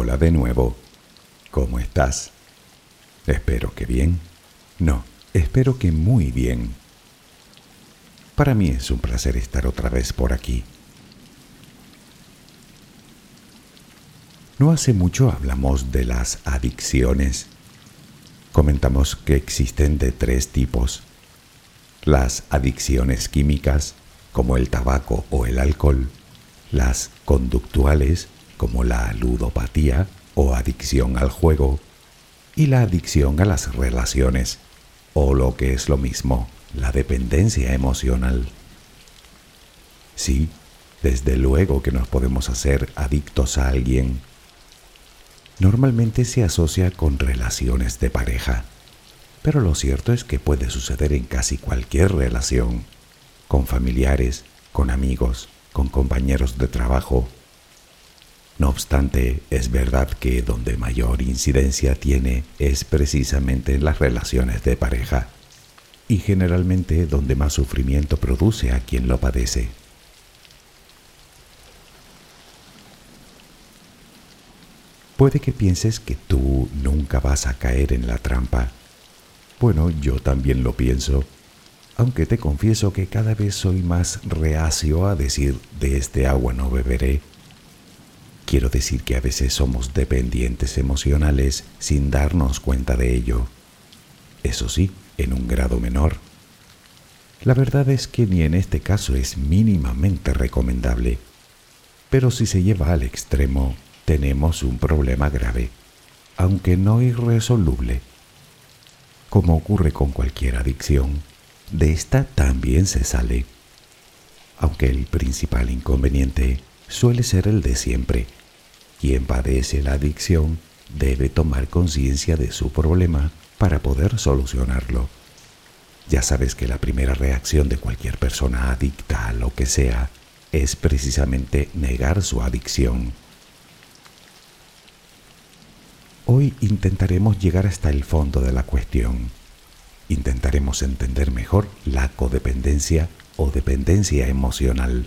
Hola de nuevo. ¿Cómo estás? Espero que bien. No, espero que muy bien. Para mí es un placer estar otra vez por aquí. No hace mucho hablamos de las adicciones. Comentamos que existen de tres tipos. Las adicciones químicas, como el tabaco o el alcohol, las conductuales, como la ludopatía o adicción al juego, y la adicción a las relaciones, o lo que es lo mismo, la dependencia emocional. Sí, desde luego que nos podemos hacer adictos a alguien. Normalmente se asocia con relaciones de pareja, pero lo cierto es que puede suceder en casi cualquier relación, con familiares, con amigos, con compañeros de trabajo. No obstante, es verdad que donde mayor incidencia tiene es precisamente en las relaciones de pareja y generalmente donde más sufrimiento produce a quien lo padece. Puede que pienses que tú nunca vas a caer en la trampa. Bueno, yo también lo pienso, aunque te confieso que cada vez soy más reacio a decir de este agua no beberé. Quiero decir que a veces somos dependientes emocionales sin darnos cuenta de ello. Eso sí, en un grado menor. La verdad es que ni en este caso es mínimamente recomendable, pero si se lleva al extremo, tenemos un problema grave, aunque no irresoluble. Como ocurre con cualquier adicción, de esta también se sale, aunque el principal inconveniente suele ser el de siempre. Quien padece la adicción debe tomar conciencia de su problema para poder solucionarlo. Ya sabes que la primera reacción de cualquier persona adicta a lo que sea es precisamente negar su adicción. Hoy intentaremos llegar hasta el fondo de la cuestión. Intentaremos entender mejor la codependencia o dependencia emocional.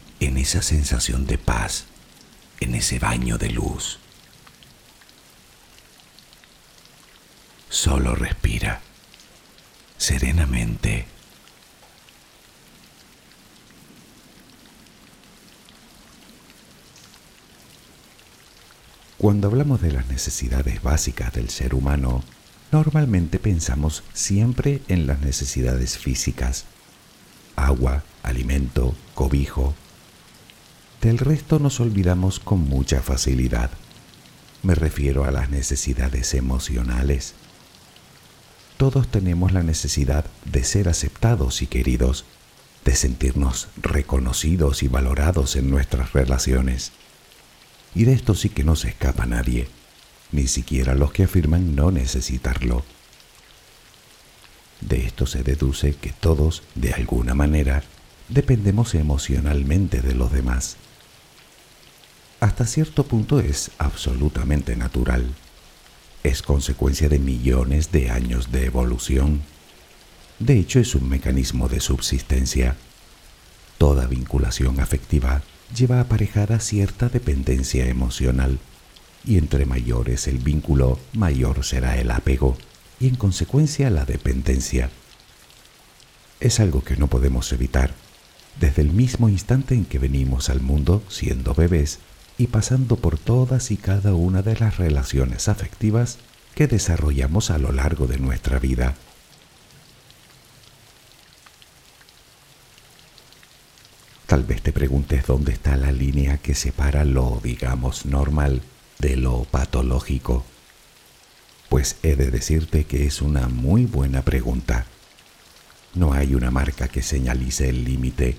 en esa sensación de paz, en ese baño de luz. Solo respira serenamente. Cuando hablamos de las necesidades básicas del ser humano, normalmente pensamos siempre en las necesidades físicas. Agua, alimento, cobijo. Del resto nos olvidamos con mucha facilidad. Me refiero a las necesidades emocionales. Todos tenemos la necesidad de ser aceptados y queridos, de sentirnos reconocidos y valorados en nuestras relaciones. Y de esto sí que no se escapa nadie, ni siquiera los que afirman no necesitarlo. De esto se deduce que todos, de alguna manera, dependemos emocionalmente de los demás. Hasta cierto punto es absolutamente natural. Es consecuencia de millones de años de evolución. De hecho, es un mecanismo de subsistencia. Toda vinculación afectiva lleva aparejada cierta dependencia emocional, y entre mayor es el vínculo, mayor será el apego, y en consecuencia la dependencia. Es algo que no podemos evitar, desde el mismo instante en que venimos al mundo siendo bebés y pasando por todas y cada una de las relaciones afectivas que desarrollamos a lo largo de nuestra vida. Tal vez te preguntes dónde está la línea que separa lo, digamos, normal de lo patológico. Pues he de decirte que es una muy buena pregunta. No hay una marca que señalice el límite,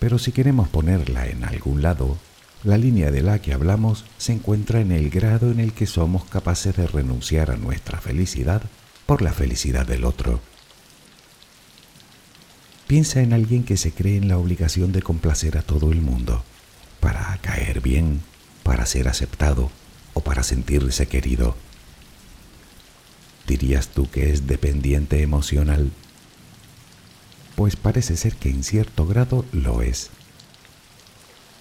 pero si queremos ponerla en algún lado, la línea de la que hablamos se encuentra en el grado en el que somos capaces de renunciar a nuestra felicidad por la felicidad del otro. Piensa en alguien que se cree en la obligación de complacer a todo el mundo, para caer bien, para ser aceptado o para sentirse querido. ¿Dirías tú que es dependiente emocional? Pues parece ser que en cierto grado lo es.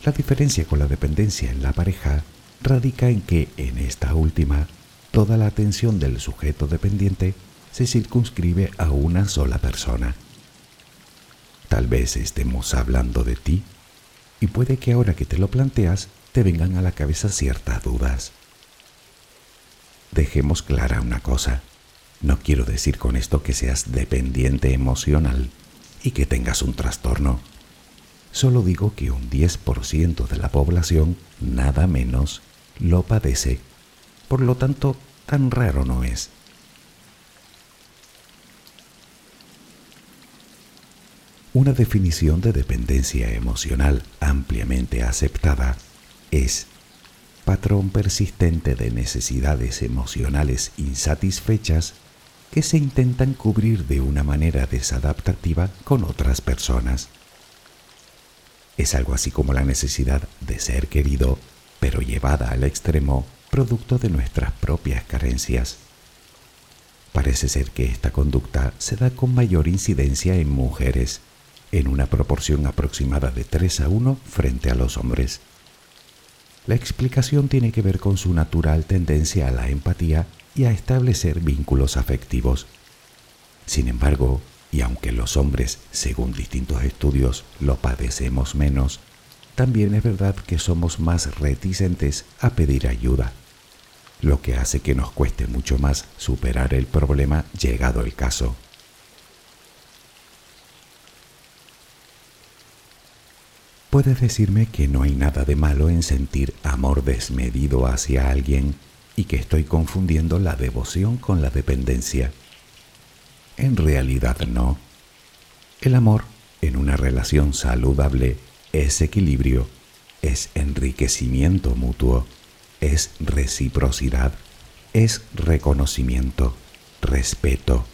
La diferencia con la dependencia en la pareja radica en que en esta última toda la atención del sujeto dependiente se circunscribe a una sola persona Tal vez estemos hablando de ti y puede que ahora que te lo planteas te vengan a la cabeza ciertas dudas. Dejemos clara una cosa. No quiero decir con esto que seas dependiente emocional y que tengas un trastorno. Solo digo que un 10% de la población, nada menos, lo padece. Por lo tanto, tan raro no es. Una definición de dependencia emocional ampliamente aceptada es patrón persistente de necesidades emocionales insatisfechas que se intentan cubrir de una manera desadaptativa con otras personas. Es algo así como la necesidad de ser querido, pero llevada al extremo, producto de nuestras propias carencias. Parece ser que esta conducta se da con mayor incidencia en mujeres, en una proporción aproximada de 3 a 1 frente a los hombres. La explicación tiene que ver con su natural tendencia a la empatía y a establecer vínculos afectivos. Sin embargo, y aunque los hombres, según distintos estudios, lo padecemos menos, también es verdad que somos más reticentes a pedir ayuda lo que hace que nos cueste mucho más superar el problema llegado el caso. Puedes decirme que no hay nada de malo en sentir amor desmedido hacia alguien y que estoy confundiendo la devoción con la dependencia. En realidad no. El amor en una relación saludable es equilibrio, es enriquecimiento mutuo es reciprocidad, es reconocimiento, respeto,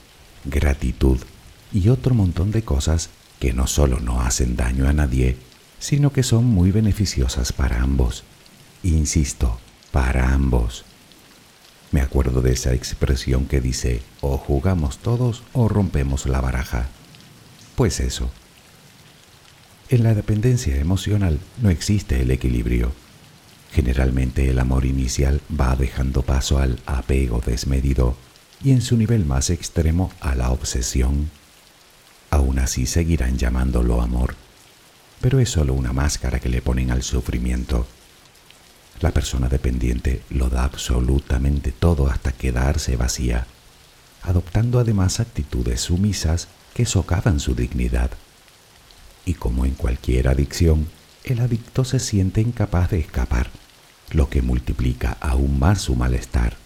gratitud y otro montón de cosas que no solo no hacen daño a nadie, sino que son muy beneficiosas para ambos. Insisto, para ambos. Me acuerdo de esa expresión que dice, o jugamos todos o rompemos la baraja. Pues eso. En la dependencia emocional no existe el equilibrio Generalmente el amor inicial va dejando paso al apego desmedido y en su nivel más extremo a la obsesión. Aún así seguirán llamándolo amor, pero es solo una máscara que le ponen al sufrimiento. La persona dependiente lo da absolutamente todo hasta quedarse vacía, adoptando además actitudes sumisas que socavan su dignidad. Y como en cualquier adicción, el adicto se siente incapaz de escapar lo que multiplica aún más su malestar.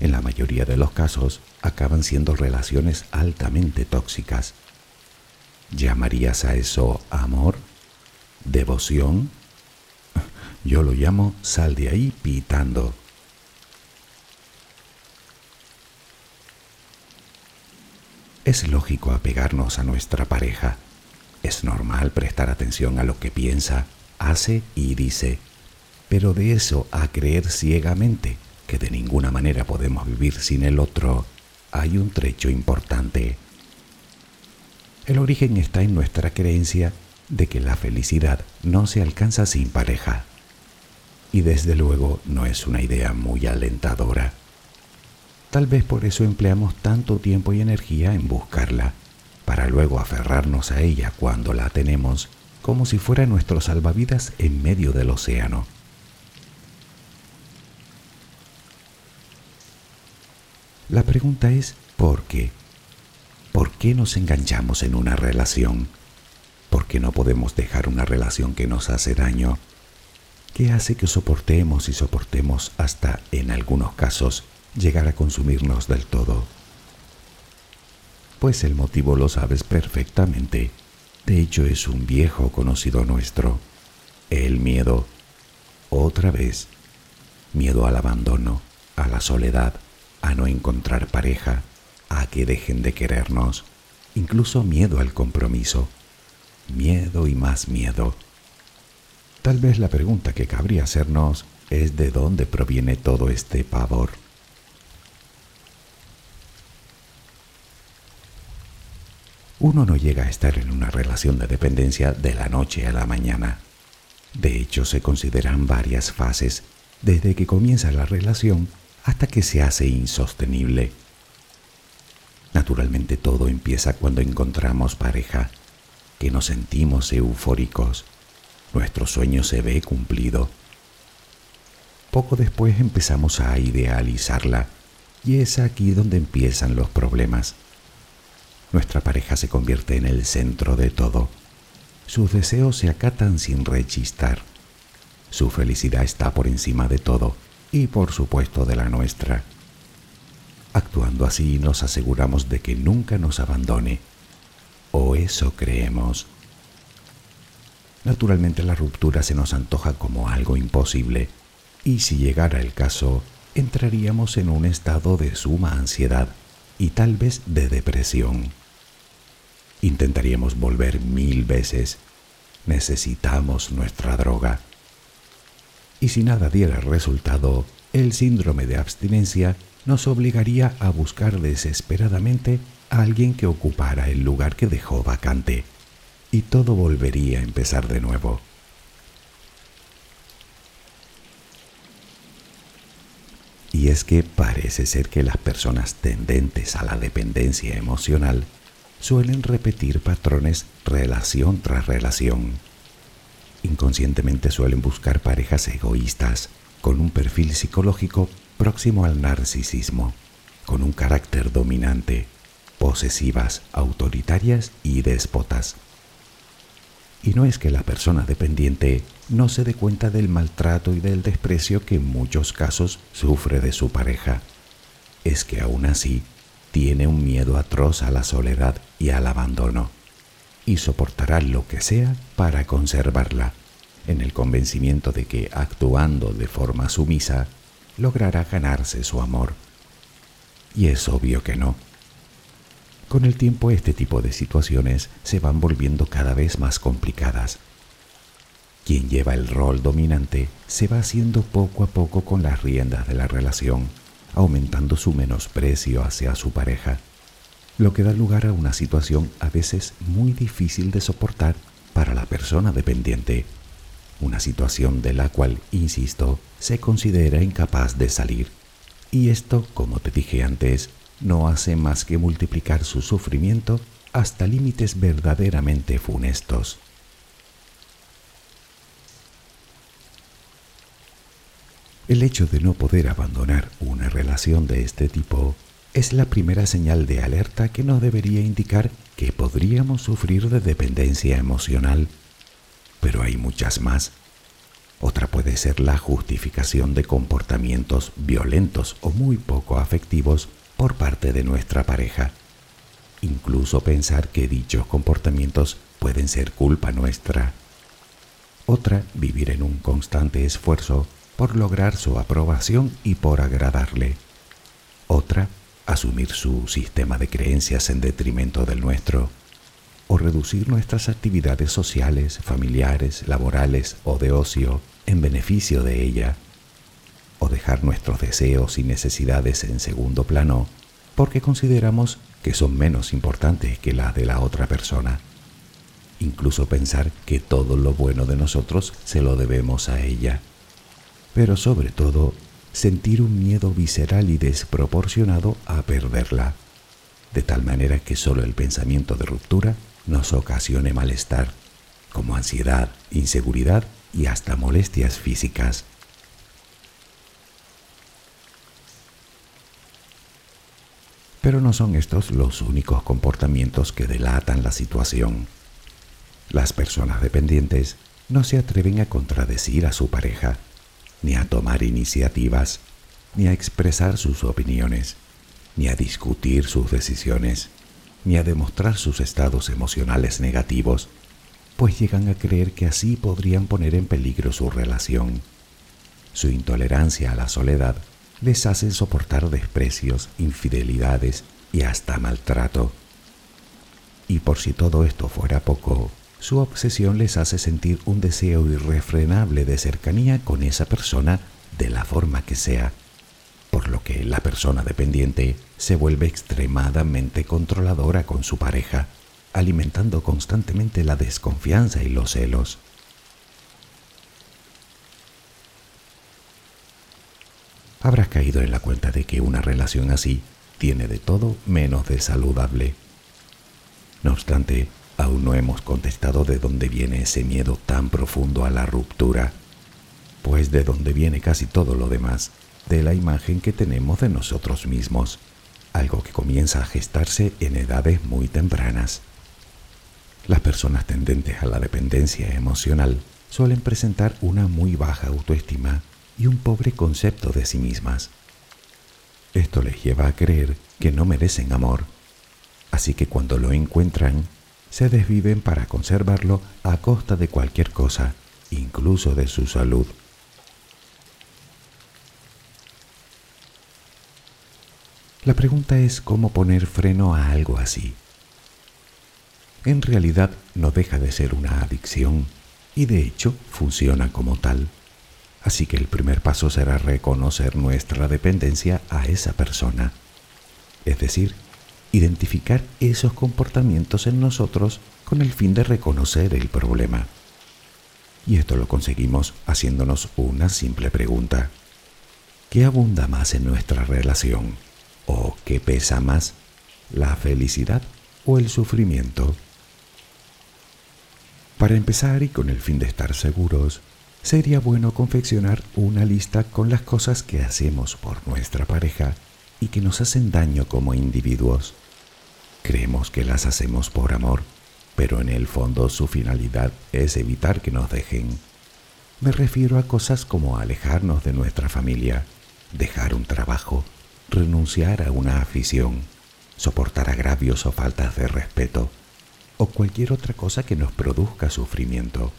En la mayoría de los casos acaban siendo relaciones altamente tóxicas. ¿Llamarías a eso amor? ¿Devoción? Yo lo llamo sal de ahí pitando. Es lógico apegarnos a nuestra pareja. Es normal prestar atención a lo que piensa, hace y dice pero de eso a creer ciegamente que de ninguna manera podemos vivir sin el otro, hay un trecho importante. El origen está en nuestra creencia de que la felicidad no se alcanza sin pareja. Y desde luego no es una idea muy alentadora. Tal vez por eso empleamos tanto tiempo y energía en buscarla, para luego aferrarnos a ella cuando la tenemos, como si fuera nuestro salvavidas en medio del océano. La pregunta es ¿por qué? ¿Por qué nos enganchamos en una relación? ¿Por qué no podemos dejar una relación que nos hace daño? ¿Qué hace que soportemos y soportemos hasta, en algunos casos, llegar a consumirnos del todo? Pues el motivo lo sabes perfectamente. De hecho es un viejo conocido nuestro. El miedo. Otra vez. Miedo al abandono, a la soledad, a no encontrar pareja, a que dejen de querernos, incluso miedo al compromiso, miedo y más miedo. Tal vez la pregunta que cabría hacernos es de dónde proviene todo este pavor. Uno no llega a estar en una relación de dependencia de la noche a la mañana. De hecho, se consideran varias fases desde que comienza la relación hasta que se hace insostenible. Naturalmente todo empieza cuando encontramos pareja, que nos sentimos eufóricos, nuestro sueño se ve cumplido. Poco después empezamos a idealizarla y es aquí donde empiezan los problemas. Nuestra pareja se convierte en el centro de todo. Sus deseos se acatan sin rechistar. Su felicidad está por encima de todo y por supuesto de la nuestra. Actuando así nos aseguramos de que nunca nos abandone, o eso creemos. Naturalmente la ruptura se nos antoja como algo imposible, Y si llegara el caso, entraríamos en un estado de suma ansiedad y tal vez de depresión. Intentaríamos volver mil veces. Necesitamos nuestra droga. Y si nada diera resultado, el síndrome de abstinencia nos obligaría a buscar desesperadamente a alguien que ocupara el lugar que dejó vacante, y todo volvería a empezar de nuevo. Y es que parece ser que las personas tendentes a la dependencia emocional suelen repetir patrones relación tras relación. Inconscientemente suelen buscar parejas egoístas, con un perfil psicológico próximo al narcisismo, con un carácter dominante, posesivas, autoritarias y déspotas. Y no es que la persona dependiente no se dé cuenta del maltrato y del desprecio que en muchos casos sufre de su pareja. Es que aún así tiene un miedo atroz a la soledad y al abandono, y soportará lo que sea para conservarla, en el convencimiento de que actuando de forma sumisa logrará ganarse su amor. Y es obvio que no. Con el tiempo este tipo de situaciones se van volviendo cada vez más complicadas. Quien lleva el rol dominante se va haciendo poco a poco con las riendas de la relación aumentando su menosprecio hacia su pareja, lo que da lugar a una situación a veces muy difícil de soportar para la persona dependiente, una situación de la cual, insisto, se considera incapaz de salir. Y esto, como te dije antes, no hace más que multiplicar su sufrimiento hasta límites verdaderamente funestos. El hecho de no poder abandonar una relación de este tipo es la primera señal de alerta que nos debería indicar que podríamos sufrir de dependencia emocional. Pero hay muchas más. Otra puede ser la justificación de comportamientos violentos o muy poco afectivos por parte de nuestra pareja. Incluso pensar que dichos comportamientos pueden ser culpa nuestra. Otra, vivir en un constante esfuerzo por lograr su aprobación y por agradarle. Otra, asumir su sistema de creencias en detrimento del nuestro, o reducir nuestras actividades sociales, familiares, laborales o de ocio en beneficio de ella, o dejar nuestros deseos y necesidades en segundo plano porque consideramos que son menos importantes que las de la otra persona. Incluso pensar que todo lo bueno de nosotros se lo debemos a ella pero sobre todo sentir un miedo visceral y desproporcionado a perderla, de tal manera que solo el pensamiento de ruptura nos ocasione malestar, como ansiedad, inseguridad y hasta molestias físicas. Pero no son estos los únicos comportamientos que delatan la situación. Las personas dependientes no se atreven a contradecir a su pareja ni a tomar iniciativas, ni a expresar sus opiniones, ni a discutir sus decisiones, ni a demostrar sus estados emocionales negativos, pues llegan a creer que así podrían poner en peligro su relación. Su intolerancia a la soledad les hace soportar desprecios, infidelidades y hasta maltrato. Y por si todo esto fuera poco, su obsesión les hace sentir un deseo irrefrenable de cercanía con esa persona de la forma que sea, por lo que la persona dependiente se vuelve extremadamente controladora con su pareja, alimentando constantemente la desconfianza y los celos. Habrás caído en la cuenta de que una relación así tiene de todo menos de saludable. No obstante, Aún no hemos contestado de dónde viene ese miedo tan profundo a la ruptura, pues de dónde viene casi todo lo demás, de la imagen que tenemos de nosotros mismos, algo que comienza a gestarse en edades muy tempranas. Las personas tendentes a la dependencia emocional suelen presentar una muy baja autoestima y un pobre concepto de sí mismas. Esto les lleva a creer que no merecen amor, así que cuando lo encuentran, se desviven para conservarlo a costa de cualquier cosa, incluso de su salud. La pregunta es cómo poner freno a algo así. En realidad no deja de ser una adicción y de hecho funciona como tal. Así que el primer paso será reconocer nuestra dependencia a esa persona. Es decir, identificar esos comportamientos en nosotros con el fin de reconocer el problema. Y esto lo conseguimos haciéndonos una simple pregunta. ¿Qué abunda más en nuestra relación? ¿O qué pesa más? ¿La felicidad o el sufrimiento? Para empezar y con el fin de estar seguros, sería bueno confeccionar una lista con las cosas que hacemos por nuestra pareja y que nos hacen daño como individuos. Creemos que las hacemos por amor pero en el fondo su finalidad es evitar que nos dejen. Me refiero a cosas como alejarnos de nuestra familia, dejar un trabajo, renunciar a una afición, soportar agravios o faltas de respeto, o cualquier otra cosa que nos produzca sufrimiento.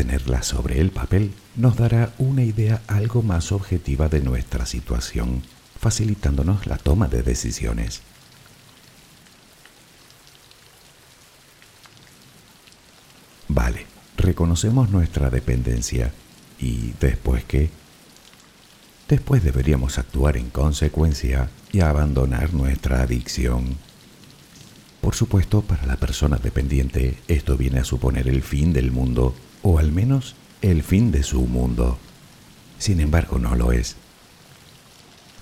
Tenerla sobre el papel nos dará una idea algo más objetiva de nuestra situación, facilitándonos la toma de decisiones. Vale, reconocemos nuestra dependencia. ¿Y después qué? Después deberíamos actuar en consecuencia y abandonar nuestra adicción. Por supuesto, para la persona dependiente esto viene a suponer el fin del mundo, o al menos el fin de su mundo. Sin embargo, no lo es.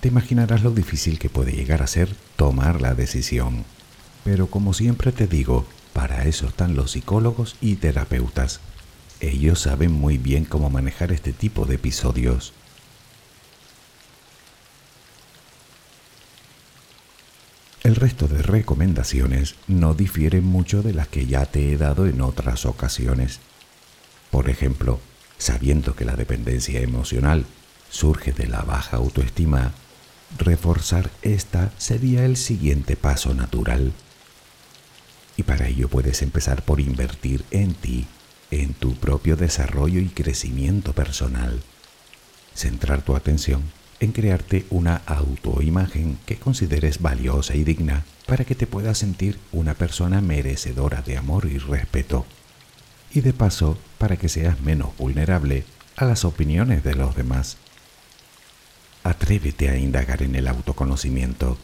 Te imaginarás lo difícil que puede llegar a ser tomar la decisión. Pero como siempre te digo, para eso están los psicólogos y terapeutas. Ellos saben muy bien cómo manejar este tipo de episodios. El resto de recomendaciones no difieren mucho de las que ya te he dado en otras ocasiones. Por ejemplo, sabiendo que la dependencia emocional surge de la baja autoestima, reforzar esta sería el siguiente paso natural. Y para ello puedes empezar por invertir en ti, en tu propio desarrollo y crecimiento personal. Centrar tu atención en crearte una autoimagen que consideres valiosa y digna para que te puedas sentir una persona merecedora de amor y respeto. Y de paso, para que seas menos vulnerable a las opiniones de los demás. Atrévete a indagar en el autoconocimiento,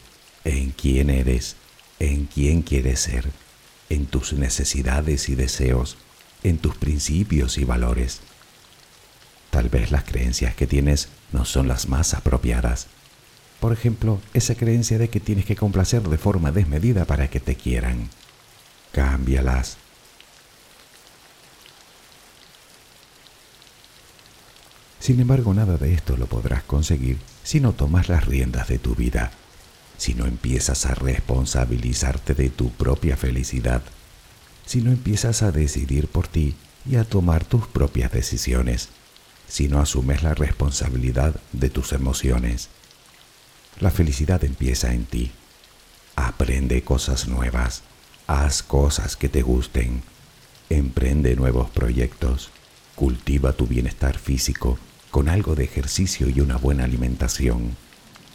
en quién eres, en quién quieres ser en tus necesidades y deseos, en tus principios y valores. Tal vez las creencias que tienes no son las más apropiadas. Por ejemplo, esa creencia de que tienes que complacer de forma desmedida para que te quieran. Cámbialas. Sin embargo, nada de esto lo podrás conseguir si no tomas las riendas de tu vida si no empiezas a responsabilizarte de tu propia felicidad, si no empiezas a decidir por ti y a tomar tus propias decisiones, si no asumes la responsabilidad de tus emociones. La felicidad empieza en ti. Aprende cosas nuevas, haz cosas que te gusten, emprende nuevos proyectos, cultiva tu bienestar físico con algo de ejercicio y una buena alimentación.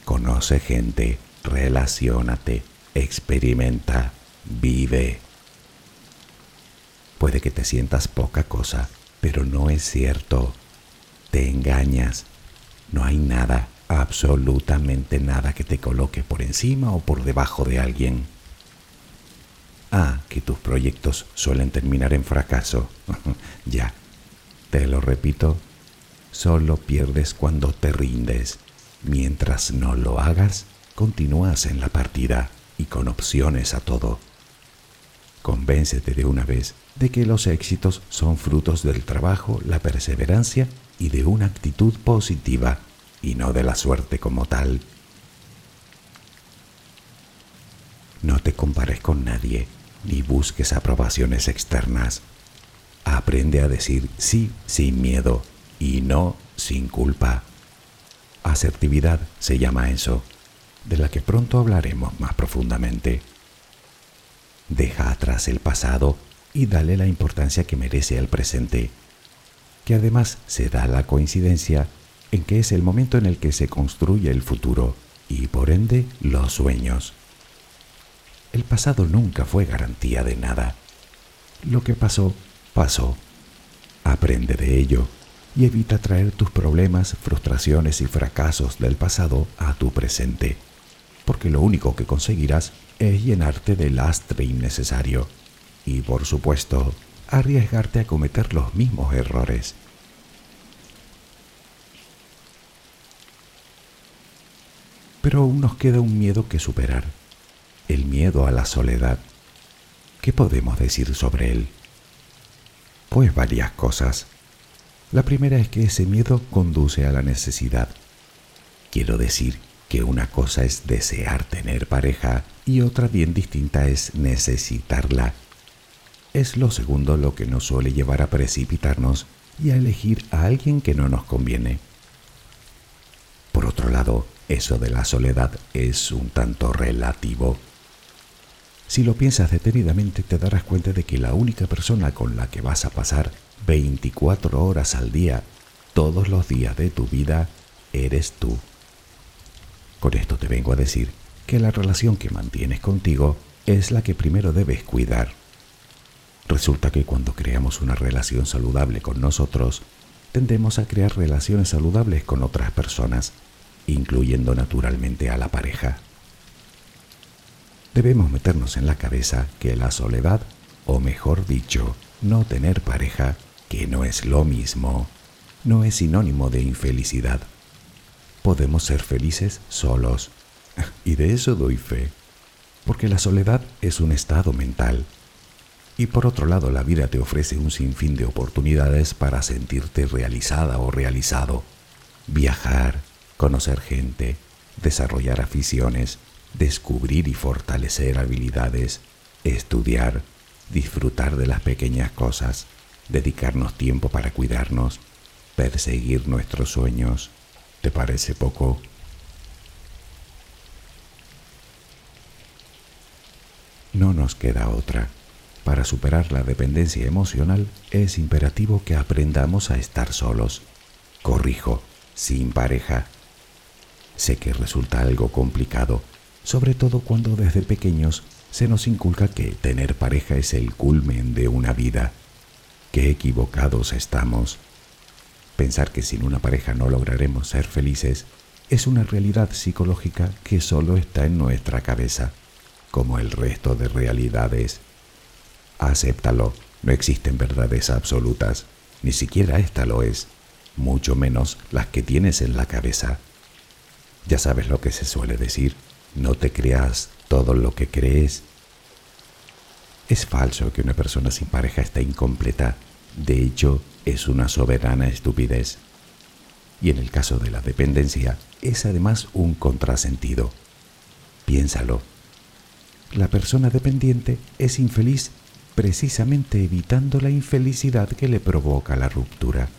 Conoce gente, relaciónate, experimenta, vive. Puede que te sientas poca cosa, pero no es cierto. Te engañas. No hay nada, absolutamente nada que te coloque por encima o por debajo de alguien. Ah, que tus proyectos suelen terminar en fracaso. ya, te lo repito, solo pierdes cuando te rindes. Mientras no lo hagas, continúas en la partida y con opciones a todo. Convéncete de una vez de que los éxitos son frutos del trabajo, la perseverancia y de una actitud positiva y no de la suerte como tal. No te compares con nadie ni busques aprobaciones externas. Aprende a decir sí sin miedo y no sin culpa. Asertividad se llama eso de la que pronto hablaremos más profundamente. Deja atrás el pasado y dale la importancia que merece al presente, que además se da la coincidencia en que es el momento en el que se construye el futuro y por ende los sueños. El pasado nunca fue garantía de nada. Lo que pasó, pasó. Aprende de ello y evita traer tus problemas, frustraciones y fracasos del pasado a tu presente, porque lo único que conseguirás es llenarte de lastre innecesario y, por supuesto, arriesgarte a cometer los mismos errores. Pero aún nos queda un miedo que superar, el miedo a la soledad. ¿Qué podemos decir sobre él? Pues varias cosas. La primera es que ese miedo conduce a la necesidad. Quiero decir que una cosa es desear tener pareja y otra bien distinta es necesitarla. Es lo segundo lo que nos suele llevar a precipitarnos y a elegir a alguien que no nos conviene. Por otro lado, eso de la soledad es un tanto relativo. Si lo piensas detenidamente te darás cuenta de que la única persona con la que vas a pasar 24 horas al día, todos los días de tu vida, eres tú. Con esto te vengo a decir que la relación que mantienes contigo es la que primero debes cuidar. Resulta que cuando creamos una relación saludable con nosotros, tendemos a crear relaciones saludables con otras personas, incluyendo naturalmente a la pareja. Debemos meternos en la cabeza que la soledad, o mejor dicho, no tener pareja, que no es lo mismo, no es sinónimo de infelicidad. Podemos ser felices solos, y de eso doy fe, porque la soledad es un estado mental. Y por otro lado, la vida te ofrece un sinfín de oportunidades para sentirte realizada o realizado. Viajar, conocer gente, desarrollar aficiones, descubrir y fortalecer habilidades, estudiar, disfrutar de las pequeñas cosas, dedicarnos tiempo para cuidarnos, perseguir nuestros sueños. ¿Te parece poco? No nos queda otra. Para superar la dependencia emocional es imperativo que aprendamos a estar solos. Corrijo, sin pareja. Sé que resulta algo complicado, sobre todo cuando desde pequeños se nos inculca que tener pareja es el culmen de una vida. Qué equivocados estamos. Pensar que sin una pareja no lograremos ser felices es una realidad psicológica que solo está en nuestra cabeza, como el resto de realidades. Acéptalo, no existen verdades absolutas, ni siquiera esta lo es, mucho menos las que tienes en la cabeza. Ya sabes lo que se suele decir, no te creas todo lo que crees es falso que una persona sin pareja está incompleta. De hecho, es una soberana estupidez. Y en el caso de la dependencia, es además un contrasentido. Piénsalo. La persona dependiente es infeliz precisamente evitando la infelicidad que le provoca la ruptura.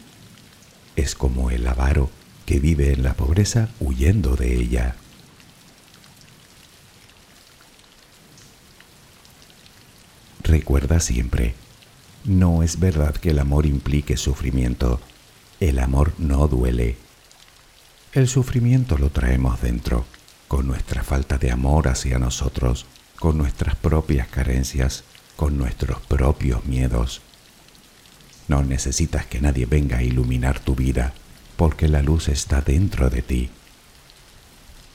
Es como el avaro que vive en la pobreza huyendo de ella. Recuerda siempre, no es verdad que el amor implique sufrimiento. El amor no duele. El sufrimiento lo traemos dentro, con nuestra falta de amor hacia nosotros, con nuestras propias carencias, con nuestros propios miedos. No necesitas que nadie venga a iluminar tu vida, porque la luz está dentro de ti.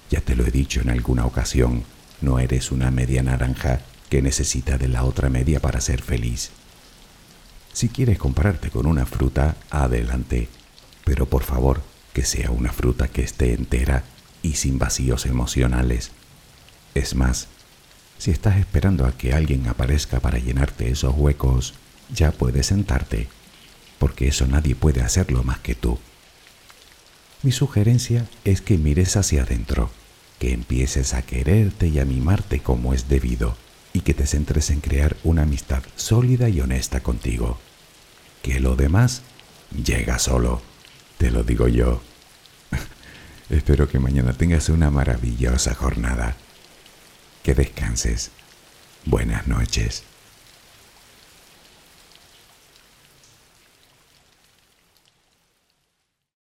Ya te lo he dicho en alguna ocasión, no eres una media naranja que necesita de la otra media para ser feliz. Si quieres compararte con una fruta, adelante, pero por favor que sea una fruta que esté entera y sin vacíos emocionales. Es más, si estás esperando a que alguien aparezca para llenarte esos huecos, ya puedes sentarte, porque eso nadie puede hacerlo más que tú. Mi sugerencia es que mires hacia adentro, que empieces a quererte y a mimarte como es debido y que te centres en crear una amistad sólida y honesta contigo. Que lo demás llega solo, te lo digo yo. Espero que mañana tengas una maravillosa jornada. Que descanses. Buenas noches.